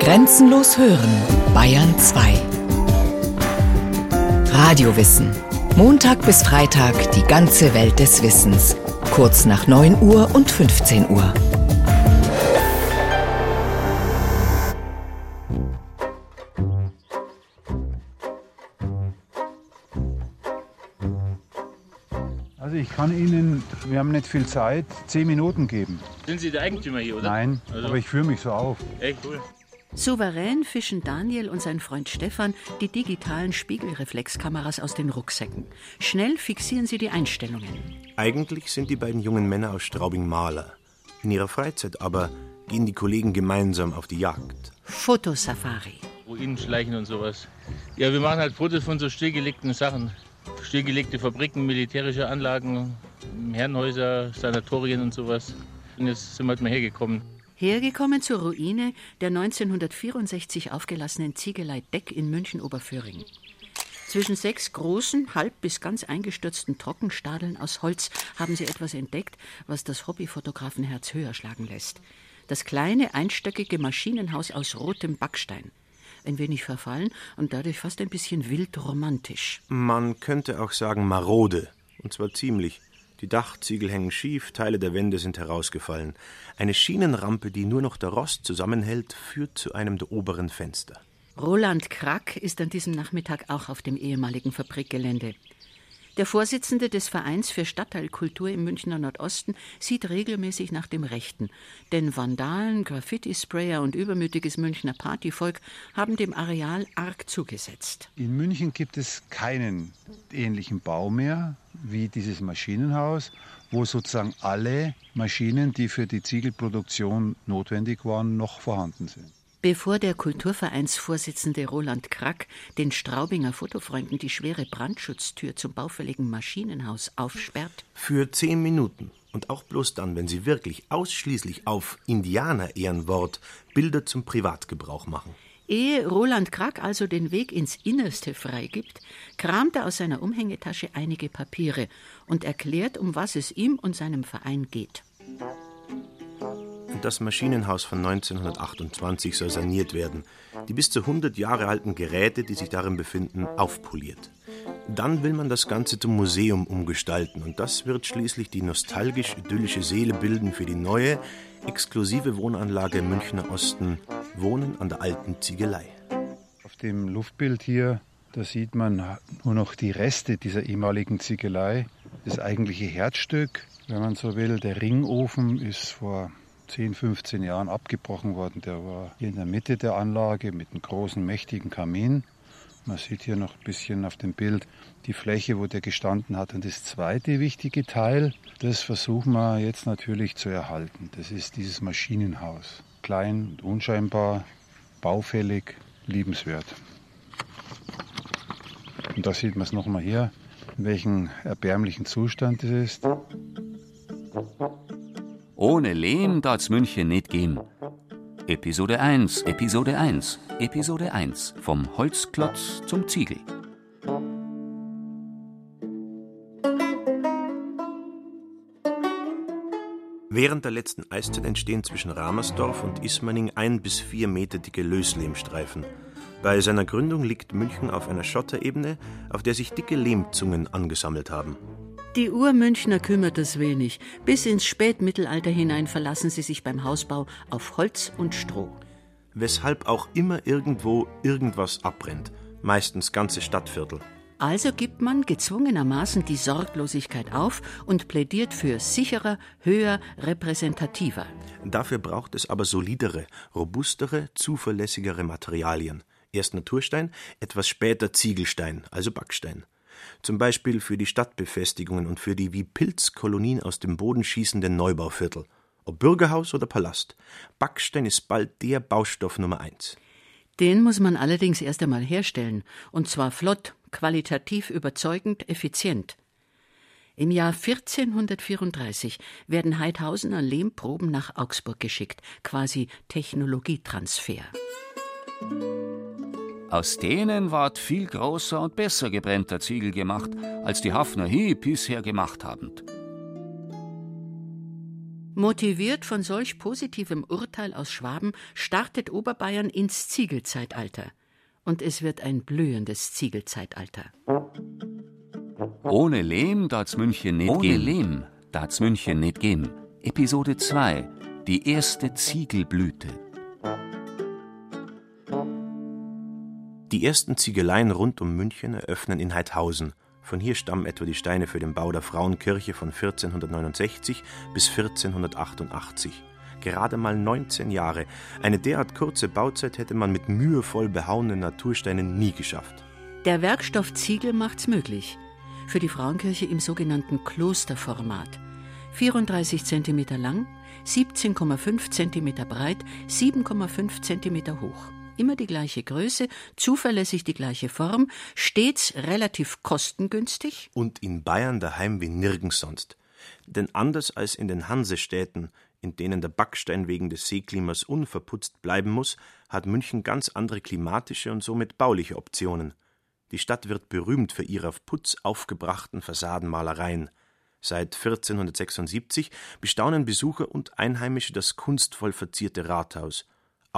Grenzenlos hören, Bayern 2. Radiowissen. Montag bis Freitag die ganze Welt des Wissens. Kurz nach 9 Uhr und 15 Uhr. Also ich kann Ihnen, wir haben nicht viel Zeit, zehn Minuten geben. Sind Sie der Eigentümer hier, oder? Nein, Also- aber ich führe mich so auf. Echt cool. Souverän fischen Daniel und sein Freund Stefan die digitalen Spiegelreflexkameras aus den Rucksäcken. Schnell fixieren sie die Einstellungen. Eigentlich sind die beiden jungen Männer aus Straubing Maler. In ihrer Freizeit aber gehen die Kollegen gemeinsam auf die Jagd. Fotosafari. Ruinen schleichen und sowas. Ja, wir machen halt Fotos von so stillgelegten Sachen. Stillgelegte Fabriken, militärische Anlagen, Herrenhäuser, Sanatorien und sowas. Und jetzt sind wir halt mal hergekommen. Hergekommen zur Ruine der 1964 aufgelassenen Ziegelei Deck in München-Oberföhring. Zwischen sechs großen, halb bis ganz eingestürzten Trockenstadeln aus Holz haben sie etwas entdeckt, was das Hobbyfotografenherz höher schlagen lässt. Das kleine, einstöckige Maschinenhaus aus rotem Backstein. Ein wenig verfallen und dadurch fast ein bisschen wild romantisch. Man könnte auch sagen marode. Und zwar ziemlich. Die Dachziegel hängen schief, Teile der Wände sind herausgefallen. Eine Schienenrampe, die nur noch der Rost zusammenhält, führt zu einem der oberen Fenster. Roland Krack ist an diesem Nachmittag auch auf dem ehemaligen Fabrikgelände. Der Vorsitzende des Vereins für Stadtteilkultur im Münchner Nordosten sieht regelmäßig nach dem Rechten. Denn Vandalen, Graffiti-Sprayer und übermütiges Münchner Partyvolk haben dem Areal arg zugesetzt. In München gibt es keinen ähnlichen Bau mehr wie dieses Maschinenhaus, wo sozusagen alle Maschinen, die für die Ziegelproduktion notwendig waren, noch vorhanden sind. Bevor der Kulturvereinsvorsitzende Roland Krack den Straubinger Fotofreunden die schwere Brandschutztür zum baufälligen Maschinenhaus aufsperrt, Für zehn Minuten. Und auch bloß dann, wenn sie wirklich ausschließlich auf Indianer-Ehrenwort Bilder zum Privatgebrauch machen. Ehe Roland Krack also den Weg ins Innerste freigibt, kramt er aus seiner Umhängetasche einige Papiere und erklärt, um was es ihm und seinem Verein geht. Das Maschinenhaus von 1928 soll saniert werden. Die bis zu 100 Jahre alten Geräte, die sich darin befinden, aufpoliert. Dann will man das Ganze zum Museum umgestalten und das wird schließlich die nostalgisch-idyllische Seele bilden für die neue, exklusive Wohnanlage im Münchner Osten, Wohnen an der alten Ziegelei. Auf dem Luftbild hier, da sieht man nur noch die Reste dieser ehemaligen Ziegelei. Das eigentliche Herzstück, wenn man so will, der Ringofen ist vor 10, 15 Jahren abgebrochen worden. Der war hier in der Mitte der Anlage mit einem großen, mächtigen Kamin. Man sieht hier noch ein bisschen auf dem Bild die Fläche, wo der gestanden hat. Und das zweite wichtige Teil, das versuchen wir jetzt natürlich zu erhalten. Das ist dieses Maschinenhaus. Klein und unscheinbar, baufällig, liebenswert. Und da sieht man es nochmal hier, in welchem erbärmlichen Zustand es ist. Ohne Lehm darf's München nicht gehen. Episode 1, Episode 1, Episode 1. Vom Holzklotz zum Ziegel. Während der letzten Eiszeit entstehen zwischen Ramersdorf und Ismaning ein bis vier Meter dicke Löslehmstreifen. Bei seiner Gründung liegt München auf einer Schotterebene, auf der sich dicke Lehmzungen angesammelt haben. Die Urmünchner kümmert es wenig. Bis ins Spätmittelalter hinein verlassen sie sich beim Hausbau auf Holz und Stroh. Weshalb auch immer irgendwo irgendwas abbrennt. Meistens ganze Stadtviertel. Also gibt man gezwungenermaßen die Sorglosigkeit auf und plädiert für sicherer, höher, repräsentativer. Dafür braucht es aber solidere, robustere, zuverlässigere Materialien. Erst Naturstein, etwas später Ziegelstein, also Backstein. Zum Beispiel für die Stadtbefestigungen und für die wie Pilzkolonien aus dem Boden schießenden Neubauviertel. Ob Bürgerhaus oder Palast. Backstein ist bald der Baustoff Nummer eins. Den muss man allerdings erst einmal herstellen, und zwar flott, qualitativ überzeugend, effizient. Im Jahr 1434 werden Heidhausener Lehmproben nach Augsburg geschickt, quasi Technologietransfer. Aus denen ward viel großer und besser gebrennter Ziegel gemacht, als die Hafner Hi bisher gemacht haben. Motiviert von solch positivem Urteil aus Schwaben startet Oberbayern ins Ziegelzeitalter. Und es wird ein blühendes Ziegelzeitalter. Ohne Lehm darf's München nicht Ohne gehen. Lehm darf's München nicht gehen. Episode 2 Die erste Ziegelblüte. Die ersten Ziegeleien rund um München eröffnen in Heidhausen. Von hier stammen etwa die Steine für den Bau der Frauenkirche von 1469 bis 1488. Gerade mal 19 Jahre. Eine derart kurze Bauzeit hätte man mit mühevoll behauenen Natursteinen nie geschafft. Der Werkstoff Ziegel macht's möglich. Für die Frauenkirche im sogenannten Klosterformat. 34 cm lang, 17,5 cm breit, 7,5 cm hoch immer die gleiche Größe, zuverlässig die gleiche Form, stets relativ kostengünstig. Und in Bayern daheim wie nirgends sonst. Denn anders als in den Hansestädten, in denen der Backstein wegen des Seeklimas unverputzt bleiben muss, hat München ganz andere klimatische und somit bauliche Optionen. Die Stadt wird berühmt für ihre auf Putz aufgebrachten Fassadenmalereien. Seit 1476 bestaunen Besucher und Einheimische das kunstvoll verzierte Rathaus.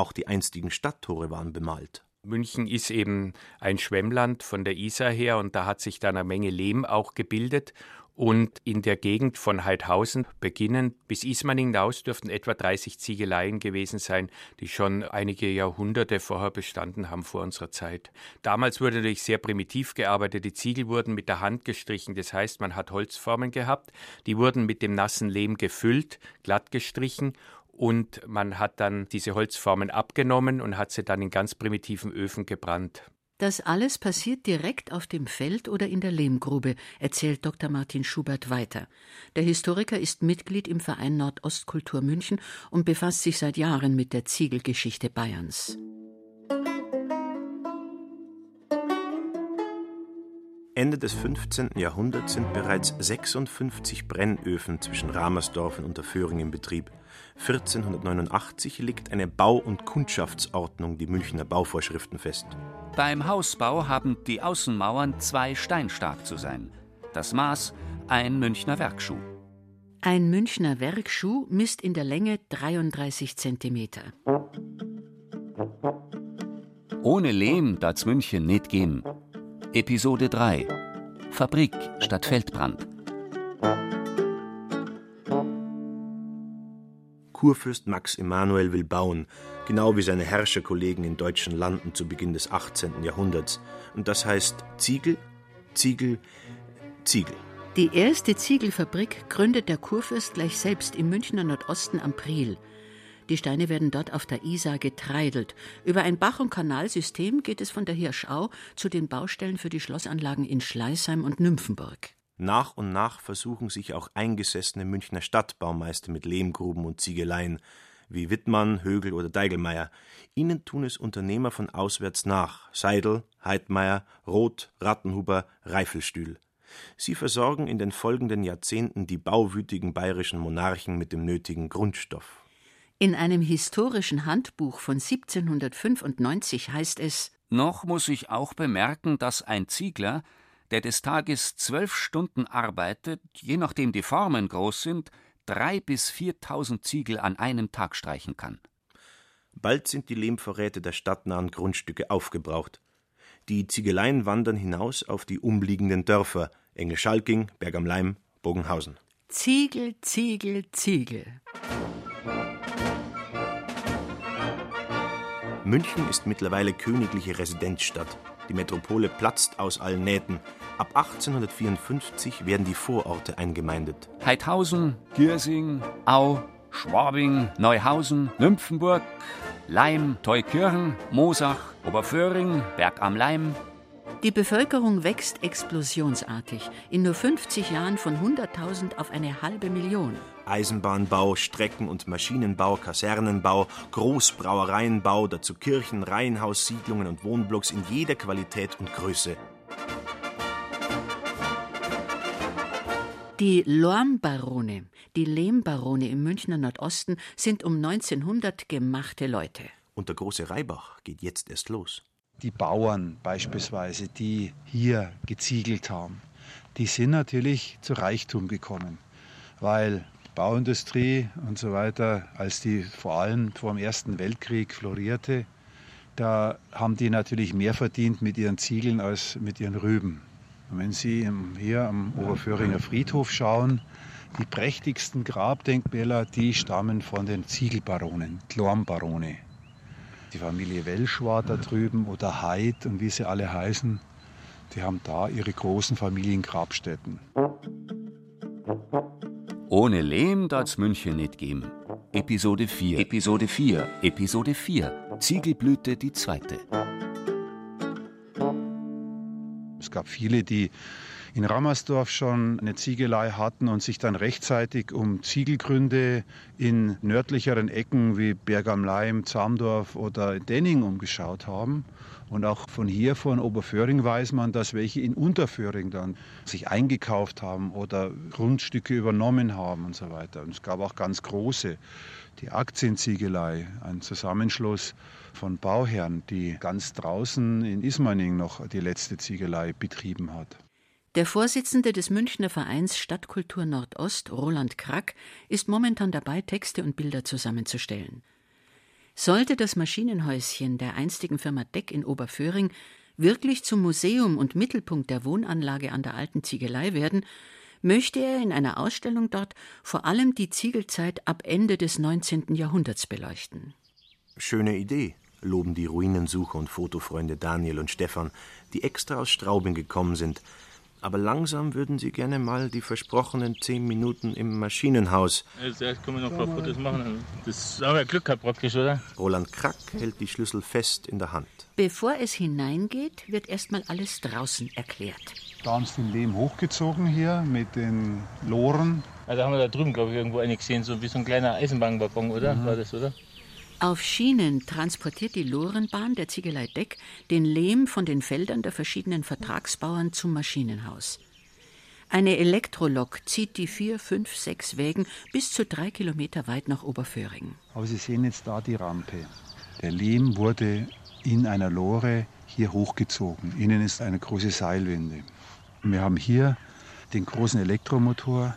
Auch die einstigen Stadttore waren bemalt. München ist eben ein Schwemmland von der Isar her und da hat sich dann eine Menge Lehm auch gebildet. Und in der Gegend von Heidhausen beginnend bis Ismaning hinaus dürften etwa 30 Ziegeleien gewesen sein, die schon einige Jahrhunderte vorher bestanden haben vor unserer Zeit. Damals wurde natürlich sehr primitiv gearbeitet. Die Ziegel wurden mit der Hand gestrichen. Das heißt, man hat Holzformen gehabt. Die wurden mit dem nassen Lehm gefüllt, glatt gestrichen und man hat dann diese Holzformen abgenommen und hat sie dann in ganz primitiven Öfen gebrannt. Das alles passiert direkt auf dem Feld oder in der Lehmgrube, erzählt Dr. Martin Schubert weiter. Der Historiker ist Mitglied im Verein Nordostkultur München und befasst sich seit Jahren mit der Ziegelgeschichte Bayerns. Ende des 15. Jahrhunderts sind bereits 56 Brennöfen zwischen Ramersdorf und Unterföhring in Betrieb. 1489 legt eine Bau- und Kundschaftsordnung die Münchner Bauvorschriften fest. Beim Hausbau haben die Außenmauern zwei steinstark zu sein. Das Maß ein Münchner Werkschuh. Ein Münchner Werkschuh misst in der Länge 33 Zentimeter. Ohne Lehm darf's München nicht gehen. Episode 3 Fabrik statt Feldbrand. Kurfürst Max Emanuel will bauen, genau wie seine Herrscherkollegen in deutschen Landen zu Beginn des 18. Jahrhunderts. Und das heißt Ziegel, Ziegel, Ziegel. Die erste Ziegelfabrik gründet der Kurfürst gleich selbst im Münchner Nordosten am Priel. Die Steine werden dort auf der Isar getreidelt. Über ein Bach- und Kanalsystem geht es von der Hirschau zu den Baustellen für die Schlossanlagen in Schleißheim und Nymphenburg. Nach und nach versuchen sich auch eingesessene Münchner Stadtbaumeister mit Lehmgruben und Ziegeleien, wie Wittmann, Högel oder Deigelmeier. Ihnen tun es Unternehmer von auswärts nach: Seidel, Heidmeier, Roth, Rattenhuber, Reifelstühl. Sie versorgen in den folgenden Jahrzehnten die bauwütigen bayerischen Monarchen mit dem nötigen Grundstoff. In einem historischen Handbuch von 1795 heißt es Noch muss ich auch bemerken, dass ein Ziegler, der des Tages zwölf Stunden arbeitet, je nachdem die Formen groß sind, drei bis viertausend Ziegel an einem Tag streichen kann. Bald sind die Lehmvorräte der stadtnahen Grundstücke aufgebraucht. Die Ziegeleien wandern hinaus auf die umliegenden Dörfer Engelschalking, Berg am Leim, Bogenhausen. Ziegel, Ziegel, Ziegel. München ist mittlerweile königliche Residenzstadt. Die Metropole platzt aus allen Nähten. Ab 1854 werden die Vororte eingemeindet. Heidhausen, Giersing, Au, Schwabing, Neuhausen, Nymphenburg, Leim, Teukirchen, Mosach, Oberföhring, Berg am Leim, die Bevölkerung wächst explosionsartig. In nur 50 Jahren von 100.000 auf eine halbe Million. Eisenbahnbau, Strecken- und Maschinenbau, Kasernenbau, Großbrauereienbau, dazu Kirchen, Reihenhaussiedlungen und Wohnblocks in jeder Qualität und Größe. Die Lormbarone, die Lehmbarone im Münchner Nordosten sind um 1900 gemachte Leute. Und der große Reibach geht jetzt erst los die Bauern beispielsweise, die hier geziegelt haben, die sind natürlich zu Reichtum gekommen, weil Bauindustrie und so weiter, als die vor allem vor dem Ersten Weltkrieg florierte, da haben die natürlich mehr verdient mit ihren Ziegeln als mit ihren Rüben. Und wenn Sie hier am Oberföhringer Friedhof schauen, die prächtigsten Grabdenkmäler, die stammen von den Ziegelbaronen, Glormbarone. Die Familie Welsch war da drüben oder Heid und wie sie alle heißen, die haben da ihre großen Familiengrabstätten. Ohne Lehm darf's München nicht geben. Episode 4. Episode 4. Episode 4. Ziegelblüte die zweite. Es gab viele, die in Rammersdorf schon eine Ziegelei hatten und sich dann rechtzeitig um Ziegelgründe in nördlicheren Ecken wie Berg am Leim, Zamdorf oder Denning umgeschaut haben. Und auch von hier, von Oberföhring, weiß man, dass welche in Unterföhring dann sich eingekauft haben oder Grundstücke übernommen haben und so weiter. Und es gab auch ganz große, die Aktienziegelei, ein Zusammenschluss von Bauherren, die ganz draußen in Ismaning noch die letzte Ziegelei betrieben hat. Der Vorsitzende des Münchner Vereins Stadtkultur Nordost, Roland Krack, ist momentan dabei, Texte und Bilder zusammenzustellen. Sollte das Maschinenhäuschen der einstigen Firma Deck in Oberföhring wirklich zum Museum und Mittelpunkt der Wohnanlage an der alten Ziegelei werden, möchte er in einer Ausstellung dort vor allem die Ziegelzeit ab Ende des 19. Jahrhunderts beleuchten. Schöne Idee, loben die Ruinensucher und Fotofreunde Daniel und Stefan, die extra aus Straubing gekommen sind, aber langsam würden Sie gerne mal die versprochenen zehn Minuten im Maschinenhaus. Also erst können wir noch ein paar Fotos machen. Das haben wir Glück gehabt praktisch, oder? Roland Krack hält die Schlüssel fest in der Hand. Bevor es hineingeht, wird erstmal alles draußen erklärt. Da haben sie den Lehm hochgezogen hier mit den Loren. Also haben wir da drüben, glaube ich, irgendwo eine gesehen, so wie so ein kleiner Eisenbahnwaggon, oder? Mhm. War das, oder? Auf Schienen transportiert die Lorenbahn der Ziegelei Deck den Lehm von den Feldern der verschiedenen Vertragsbauern zum Maschinenhaus. Eine Elektrolok zieht die vier, fünf, sechs Wägen bis zu drei Kilometer weit nach Oberföhring. Aber Sie sehen jetzt da die Rampe. Der Lehm wurde in einer Lore hier hochgezogen. Innen ist eine große Seilwinde. Wir haben hier den großen Elektromotor,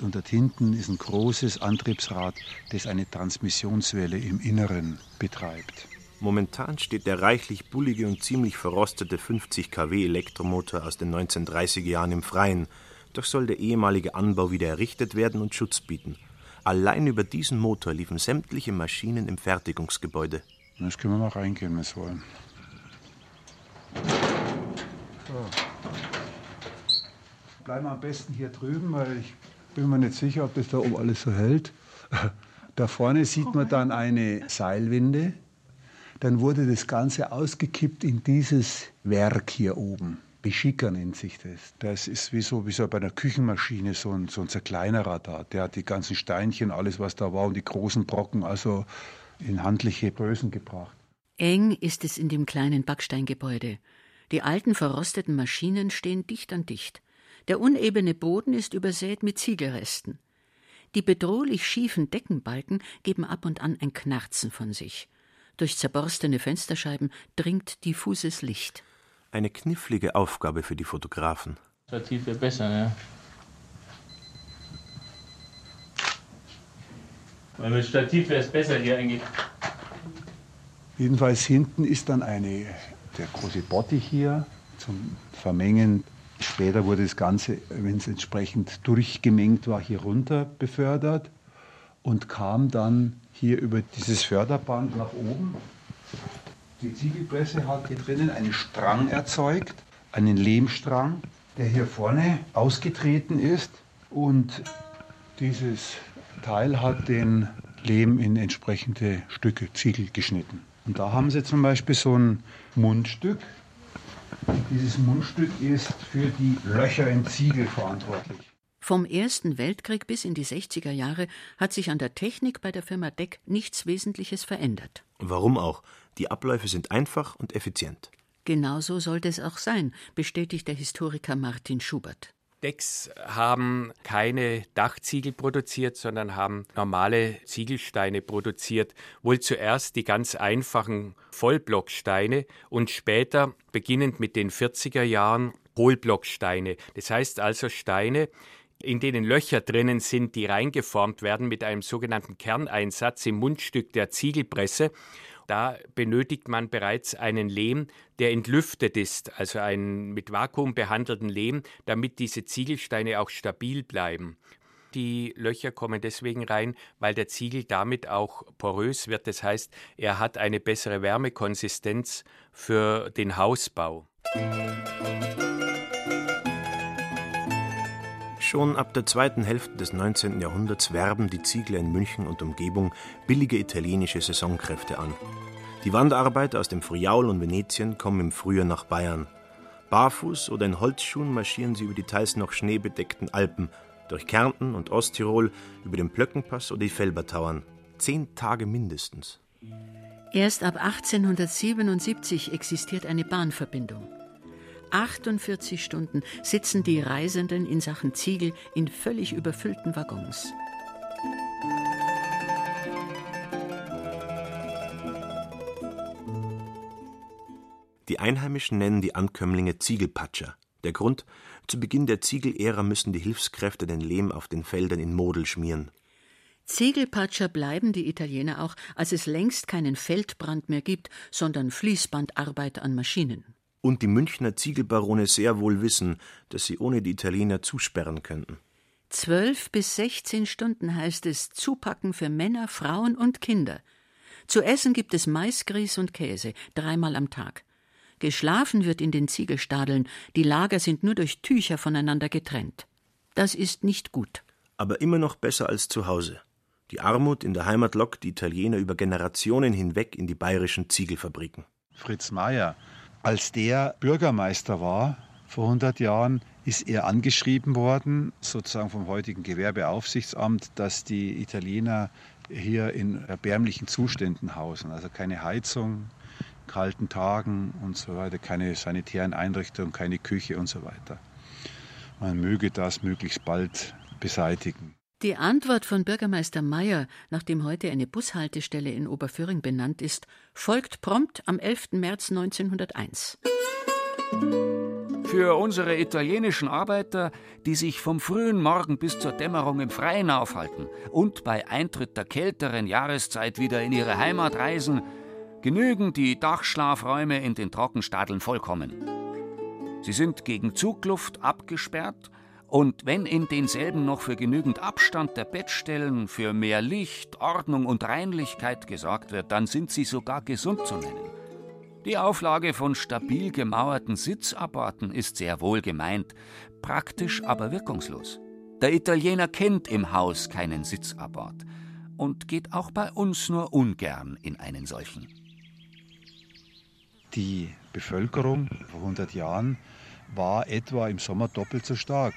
und dort hinten ist ein großes Antriebsrad, das eine Transmissionswelle im Inneren betreibt. Momentan steht der reichlich bullige und ziemlich verrostete 50 kW Elektromotor aus den 1930er Jahren im Freien. Doch soll der ehemalige Anbau wieder errichtet werden und Schutz bieten. Allein über diesen Motor liefen sämtliche Maschinen im Fertigungsgebäude. Jetzt können wir mal reingehen, wenn wir wollen. So. Bleiben wir am besten hier drüben, weil ich bin mir nicht sicher, ob das da oben alles so hält. Da vorne sieht man dann eine Seilwinde. Dann wurde das Ganze ausgekippt in dieses Werk hier oben. Beschicker nennt sich das. Das ist wie so, wie so bei einer Küchenmaschine so ein, so ein zerkleinerer da. Der hat die ganzen Steinchen, alles was da war und die großen Brocken also in handliche Größen gebracht. Eng ist es in dem kleinen Backsteingebäude. Die alten verrosteten Maschinen stehen dicht an dicht. Der unebene Boden ist übersät mit Ziegelresten. Die bedrohlich schiefen Deckenbalken geben ab und an ein Knarzen von sich. Durch zerborstene Fensterscheiben dringt diffuses Licht. Eine knifflige Aufgabe für die Fotografen. Stativ wäre besser, ne? Weil mit Stativ wäre es besser hier eigentlich. Jedenfalls hinten ist dann eine, der große Bottich hier zum Vermengen Später wurde das Ganze, wenn es entsprechend durchgemengt war, hier runter befördert und kam dann hier über dieses Förderband nach oben. Die Ziegelpresse hat hier drinnen einen Strang erzeugt, einen Lehmstrang, der hier vorne ausgetreten ist und dieses Teil hat den Lehm in entsprechende Stücke, Ziegel geschnitten. Und da haben sie zum Beispiel so ein Mundstück, dieses Mundstück ist für die Löcher im Ziegel verantwortlich. Vom Ersten Weltkrieg bis in die 60er Jahre hat sich an der Technik bei der Firma Deck nichts Wesentliches verändert. Warum auch? Die Abläufe sind einfach und effizient. Genauso sollte es auch sein, bestätigt der Historiker Martin Schubert. Decks haben keine Dachziegel produziert, sondern haben normale Ziegelsteine produziert. Wohl zuerst die ganz einfachen Vollblocksteine und später, beginnend mit den 40er Jahren, Hohlblocksteine. Das heißt also Steine, in denen Löcher drinnen sind, die reingeformt werden mit einem sogenannten Kerneinsatz im Mundstück der Ziegelpresse. Da benötigt man bereits einen Lehm, der entlüftet ist, also einen mit Vakuum behandelten Lehm, damit diese Ziegelsteine auch stabil bleiben. Die Löcher kommen deswegen rein, weil der Ziegel damit auch porös wird. Das heißt, er hat eine bessere Wärmekonsistenz für den Hausbau. Schon ab der zweiten Hälfte des 19. Jahrhunderts werben die Ziegler in München und Umgebung billige italienische Saisonkräfte an. Die Wanderarbeiter aus dem Friaul und Venetien kommen im Frühjahr nach Bayern. Barfuß oder in Holzschuhen marschieren sie über die teils noch schneebedeckten Alpen, durch Kärnten und Osttirol, über den Plöckenpass oder die Felbertauern. Zehn Tage mindestens. Erst ab 1877 existiert eine Bahnverbindung. 48 Stunden sitzen die Reisenden in Sachen Ziegel in völlig überfüllten Waggons. Die Einheimischen nennen die Ankömmlinge Ziegelpatscher. Der Grund: Zu Beginn der Ziegelära müssen die Hilfskräfte den Lehm auf den Feldern in Model schmieren. Ziegelpatscher bleiben die Italiener auch, als es längst keinen Feldbrand mehr gibt, sondern Fließbandarbeit an Maschinen und die Münchner Ziegelbarone sehr wohl wissen, dass sie ohne die Italiener zusperren könnten. Zwölf bis sechzehn Stunden heißt es Zupacken für Männer, Frauen und Kinder. Zu essen gibt es Maisgrieß und Käse, dreimal am Tag. Geschlafen wird in den Ziegelstadeln, die Lager sind nur durch Tücher voneinander getrennt. Das ist nicht gut. Aber immer noch besser als zu Hause. Die Armut in der Heimat lockt die Italiener über Generationen hinweg in die bayerischen Ziegelfabriken. Fritz Mayer als der Bürgermeister war, vor 100 Jahren, ist er angeschrieben worden, sozusagen vom heutigen Gewerbeaufsichtsamt, dass die Italiener hier in erbärmlichen Zuständen hausen. Also keine Heizung, kalten Tagen und so weiter, keine sanitären Einrichtungen, keine Küche und so weiter. Man möge das möglichst bald beseitigen. Die Antwort von Bürgermeister Meyer, nachdem heute eine Bushaltestelle in Oberföhring benannt ist, folgt prompt am 11. März 1901. Für unsere italienischen Arbeiter, die sich vom frühen Morgen bis zur Dämmerung im Freien aufhalten und bei Eintritt der kälteren Jahreszeit wieder in ihre Heimat reisen, genügen die Dachschlafräume in den Trockenstadeln vollkommen. Sie sind gegen Zugluft abgesperrt und wenn in denselben noch für genügend Abstand der Bettstellen, für mehr Licht, Ordnung und Reinlichkeit gesorgt wird, dann sind sie sogar gesund zu nennen. Die Auflage von stabil gemauerten Sitzapporten ist sehr wohl gemeint, praktisch aber wirkungslos. Der Italiener kennt im Haus keinen Sitzapport und geht auch bei uns nur ungern in einen solchen. Die Bevölkerung vor 100 Jahren war etwa im Sommer doppelt so stark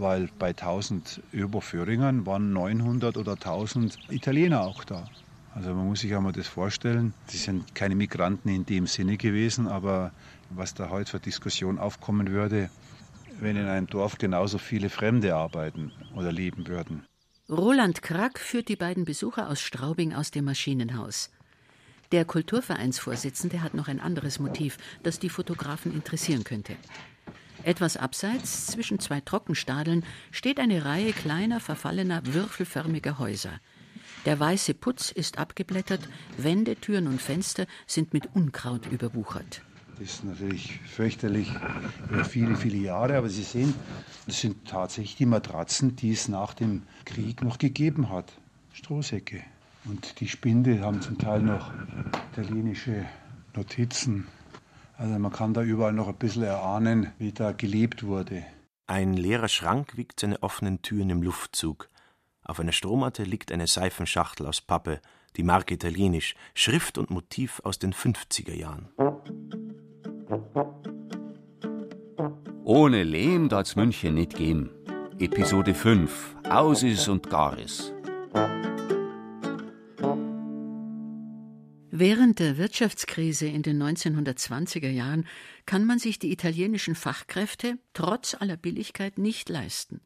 weil bei 1000 Überführingern waren 900 oder 1000 Italiener auch da. Also man muss sich einmal das vorstellen. Sie sind keine Migranten in dem Sinne gewesen, aber was da heute für Diskussion aufkommen würde, wenn in einem Dorf genauso viele Fremde arbeiten oder leben würden. Roland Krack führt die beiden Besucher aus Straubing aus dem Maschinenhaus. Der Kulturvereinsvorsitzende hat noch ein anderes Motiv, das die Fotografen interessieren könnte. Etwas abseits, zwischen zwei Trockenstadeln, steht eine Reihe kleiner, verfallener, würfelförmiger Häuser. Der weiße Putz ist abgeblättert, Wände, Türen und Fenster sind mit Unkraut überwuchert. Das ist natürlich fürchterlich über viele, viele Jahre, aber Sie sehen, das sind tatsächlich die Matratzen, die es nach dem Krieg noch gegeben hat. Strohsäcke. Und die Spinde haben zum Teil noch italienische Notizen. Also man kann da überall noch ein bisschen erahnen, wie da gelebt wurde. Ein leerer Schrank wiegt seine offenen Türen im Luftzug. Auf einer Strohmatte liegt eine Seifenschachtel aus Pappe, die Marke italienisch, Schrift und Motiv aus den 50er Jahren. Ohne Lehm darf's München nicht gehen. Episode 5 Ausis und Garis. Während der Wirtschaftskrise in den 1920er Jahren kann man sich die italienischen Fachkräfte trotz aller Billigkeit nicht leisten.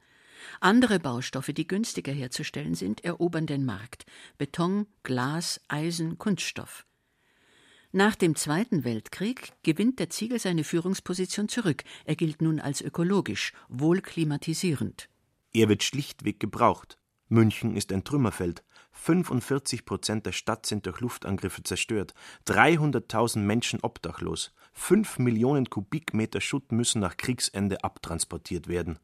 Andere Baustoffe, die günstiger herzustellen sind, erobern den Markt. Beton, Glas, Eisen, Kunststoff. Nach dem Zweiten Weltkrieg gewinnt der Ziegel seine Führungsposition zurück. Er gilt nun als ökologisch, wohlklimatisierend. Er wird schlichtweg gebraucht. München ist ein Trümmerfeld. 45 Prozent der Stadt sind durch Luftangriffe zerstört. 300.000 Menschen obdachlos. 5 Millionen Kubikmeter Schutt müssen nach Kriegsende abtransportiert werden.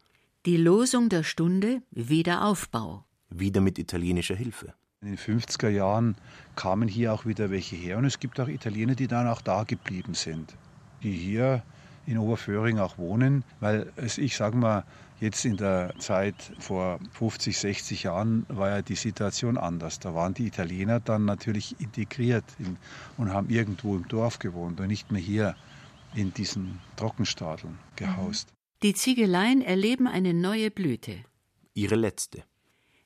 Die Losung der Stunde Wiederaufbau. Wieder mit italienischer Hilfe. In den 50er Jahren kamen hier auch wieder welche her und es gibt auch Italiener, die dann auch da geblieben sind, die hier in Oberföhring auch wohnen, weil es, ich sage mal, jetzt in der Zeit vor 50, 60 Jahren war ja die Situation anders. Da waren die Italiener dann natürlich integriert in, und haben irgendwo im Dorf gewohnt und nicht mehr hier in diesen Trockenstadeln gehaust. Die Ziegeleien erleben eine neue Blüte. Ihre letzte.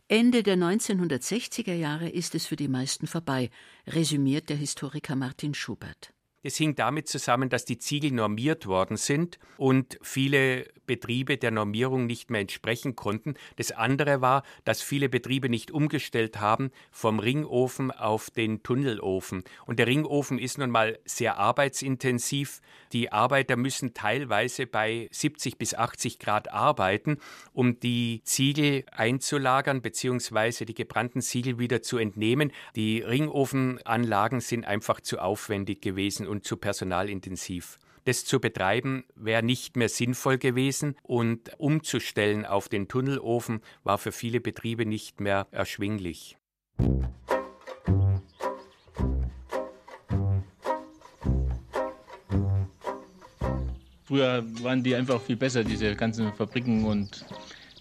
Ende der 1960er Jahre ist es für die meisten vorbei, resümiert der Historiker Martin Schubert. Es hing damit zusammen, dass die Ziegel normiert worden sind und viele Betriebe der Normierung nicht mehr entsprechen konnten. Das andere war, dass viele Betriebe nicht umgestellt haben vom Ringofen auf den Tunnelofen. Und der Ringofen ist nun mal sehr arbeitsintensiv. Die Arbeiter müssen teilweise bei 70 bis 80 Grad arbeiten, um die Ziegel einzulagern bzw. die gebrannten Ziegel wieder zu entnehmen. Die Ringofenanlagen sind einfach zu aufwendig gewesen und zu personalintensiv. Das zu betreiben wäre nicht mehr sinnvoll gewesen und umzustellen auf den Tunnelofen war für viele Betriebe nicht mehr erschwinglich. Früher waren die einfach viel besser, diese ganzen Fabriken und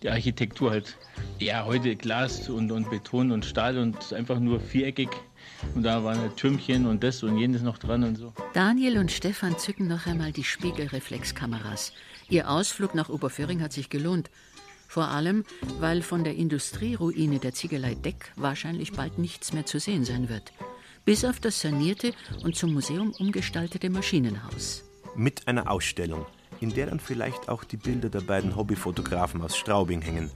die Architektur halt. Ja, heute Glas und, und Beton und Stahl und einfach nur viereckig. Und da waren halt Türmchen und das und jenes noch dran und so. Daniel und Stefan zücken noch einmal die Spiegelreflexkameras. Ihr Ausflug nach Oberföhring hat sich gelohnt. Vor allem, weil von der Industrieruine der Ziegelei Deck wahrscheinlich bald nichts mehr zu sehen sein wird. Bis auf das sanierte und zum Museum umgestaltete Maschinenhaus. Mit einer Ausstellung, in der dann vielleicht auch die Bilder der beiden Hobbyfotografen aus Straubing hängen.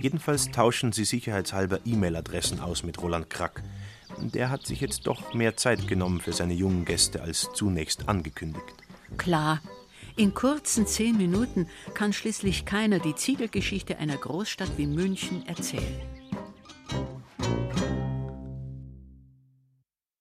Jedenfalls tauschen sie sicherheitshalber E-Mail-Adressen aus mit Roland Krack. Der hat sich jetzt doch mehr Zeit genommen für seine jungen Gäste als zunächst angekündigt. Klar, in kurzen zehn Minuten kann schließlich keiner die Ziegelgeschichte einer Großstadt wie München erzählen.